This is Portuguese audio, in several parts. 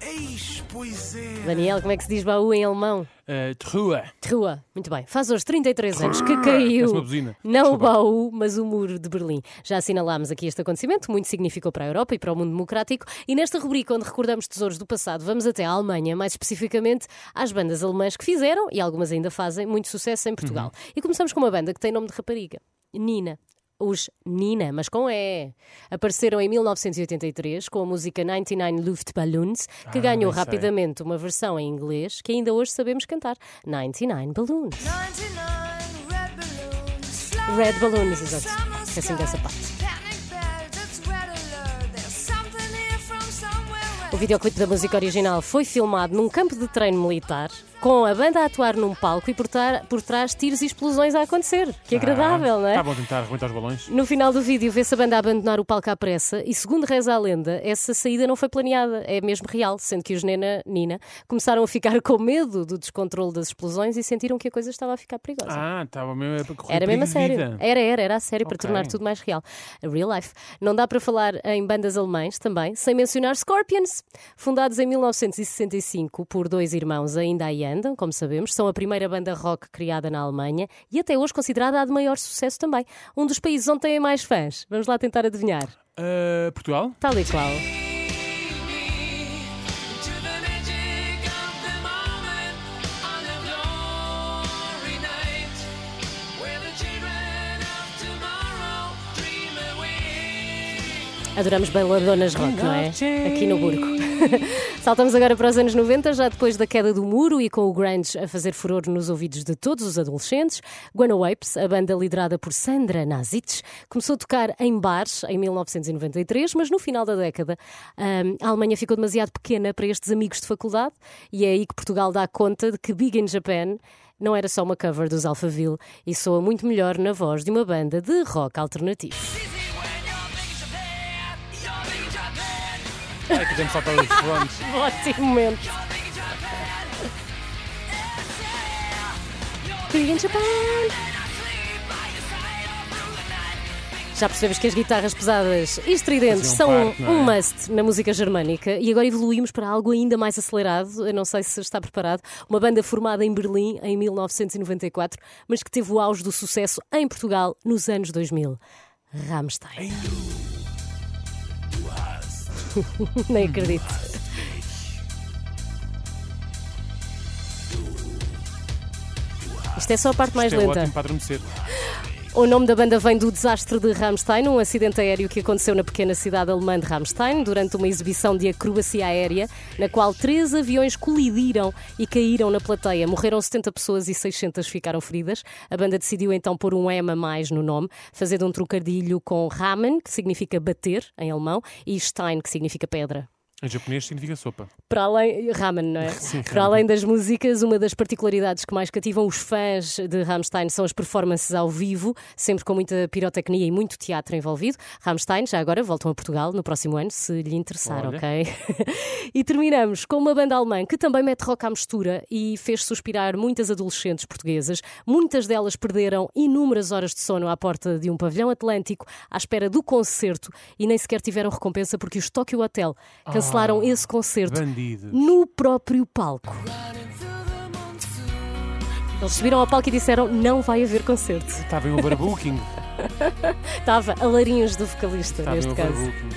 Eis, pois é. Daniel, como é que se diz baú em alemão? Uh, Trua. Trua. Muito bem. Faz hoje 33 anos que Parece caiu. Não o baú, mas o muro de Berlim. Já assinalámos aqui este acontecimento, muito significou para a Europa e para o mundo democrático. E nesta rubrica, onde recordamos tesouros do passado, vamos até à Alemanha, mais especificamente às bandas alemãs que fizeram, e algumas ainda fazem, muito sucesso em Portugal. Uhum. E começamos com uma banda que tem nome de rapariga: Nina. Os Nina, mas com E. Apareceram em 1983 com a música 99 Luftballons, que Ah, ganhou bem sei. rapidamente uma versão em inglês que ainda hoje sabemos cantar: 99 Balloons. 99 red balloons. Red Balloons, exato. Esqueci dessa parte. O videoclipe da música original foi filmado num campo de treino militar, com a banda a atuar num palco e por, por trás tiros e explosões a acontecer. Que agradável, não é? Estavam a tentar arrebentar os balões. No final do vídeo vê-se a banda a abandonar o palco à pressa e, segundo reza a lenda, essa saída não foi planeada, é mesmo real, sendo que os Nena, Nina começaram a ficar com medo do descontrole das explosões e sentiram que a coisa estava a ficar perigosa. Ah, estava mesmo a Era mesmo a sério. Era, era, era a sério para Ok. tornar tudo mais real. A real life. Não dá para falar em bandas alemães também, sem mencionar Scorpions. Fundados em 1965 por dois irmãos, ainda aí andam, como sabemos. São a primeira banda rock criada na Alemanha e até hoje considerada a de maior sucesso também. Um dos países onde têm mais fãs. Vamos lá tentar adivinhar. Uh, Portugal? Tal e qual. Adoramos bailadonas rock, não é? Aqui no Burgo. Saltamos agora para os anos 90, já depois da queda do muro e com o grunge a fazer furor nos ouvidos de todos os adolescentes. Guano Apes, a banda liderada por Sandra Nazic, começou a tocar em bares em 1993, mas no final da década hum, a Alemanha ficou demasiado pequena para estes amigos de faculdade e é aí que Portugal dá conta de que Big in Japan não era só uma cover dos Alphaville e soa muito melhor na voz de uma banda de rock alternativo. Ai, que gente saltar os frontes. Ótimo momento. In Japan. Já percebemos que as guitarras pesadas e estridentes Faziam são parte, é? um must na música germânica e agora evoluímos para algo ainda mais acelerado. Eu não sei se está preparado. Uma banda formada em Berlim em 1994, mas que teve o auge do sucesso em Portugal nos anos 2000. Rammstein. Nem acredito. Isto é só a parte mais Isto é lenta. ótimo para adormecer. O nome da banda vem do desastre de Rammstein, um acidente aéreo que aconteceu na pequena cidade alemã de Rammstein durante uma exibição de acrobacia aérea, na qual três aviões colidiram e caíram na plateia. Morreram 70 pessoas e 600 ficaram feridas. A banda decidiu então pôr um M a mais no nome, fazendo um trocadilho com Ramen, que significa bater em alemão, e Stein, que significa pedra. Em japonês significa sopa. Para além, Ramen, não é? Sim, Para além das músicas, uma das particularidades que mais cativam os fãs de Rammstein são as performances ao vivo, sempre com muita pirotecnia e muito teatro envolvido. Rammstein, já agora, voltam a Portugal no próximo ano, se lhe interessar, Olha. ok? e terminamos com uma banda alemã que também mete rock à mistura e fez suspirar muitas adolescentes portuguesas. Muitas delas perderam inúmeras horas de sono à porta de um pavilhão atlântico à espera do concerto e nem sequer tiveram recompensa porque os Tokyo Hotel cancelaram esse concerto Bandidos. no próprio palco. Eles subiram ao palco e disseram: não vai haver concerto. Estava em overbooking. Estava a larinhos do vocalista, Estava em neste caso. overbooking.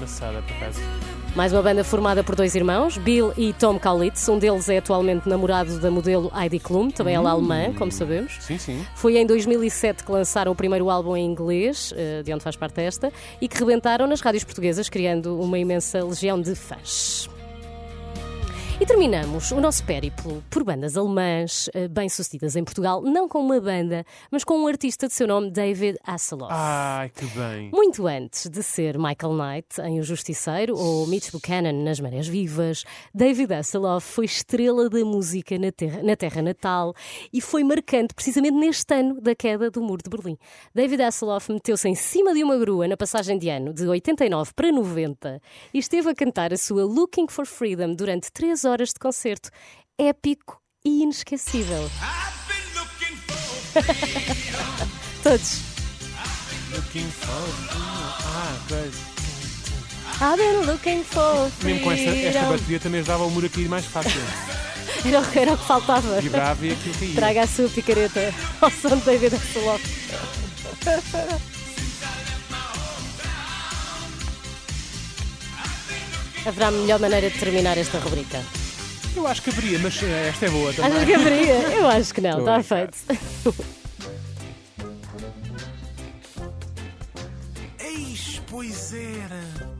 Maçada, por acaso. Mais uma banda formada por dois irmãos, Bill e Tom Kaulitz. Um deles é atualmente namorado da modelo Heidi Klum, também ela alemã, como sabemos. Sim, sim. Foi em 2007 que lançaram o primeiro álbum em inglês, eh, de onde faz parte esta, e que rebentaram nas rádios portuguesas, criando uma imensa legião de fãs. E terminamos o nosso périplo por bandas alemãs eh, bem-sucedidas em Portugal, não com uma banda, mas com um artista de seu nome, David Hasselhoff. Ai, que bem. Muito antes de ser Michael Knight em O Justiceiro ou Mitch Buchanan nas Marés Vivas, David Hasselhoff foi estrela da música na terra, na terra natal e foi marcante precisamente neste ano da queda do Muro de Berlim. David Hasselhoff meteu-se em cima de uma grua na passagem de ano de 89 para 90 e esteve a cantar a sua Looking for Freedom durante três horas de concerto. Épico e inesquecível. Todos. I've been looking for Mesmo com esta, esta freedom. bateria também ajudava o muro a cair mais fácil. Era, o- era o que faltava. Vibrava e aquilo caía. Traga a sua picareta ao som de David Hasselhoff. Haverá melhor maneira de terminar esta rubrica? Eu acho que haveria, mas eh, esta é boa também. Achas que haveria? Eu acho que não, Estou a está brincar. feito. Eis, pois era.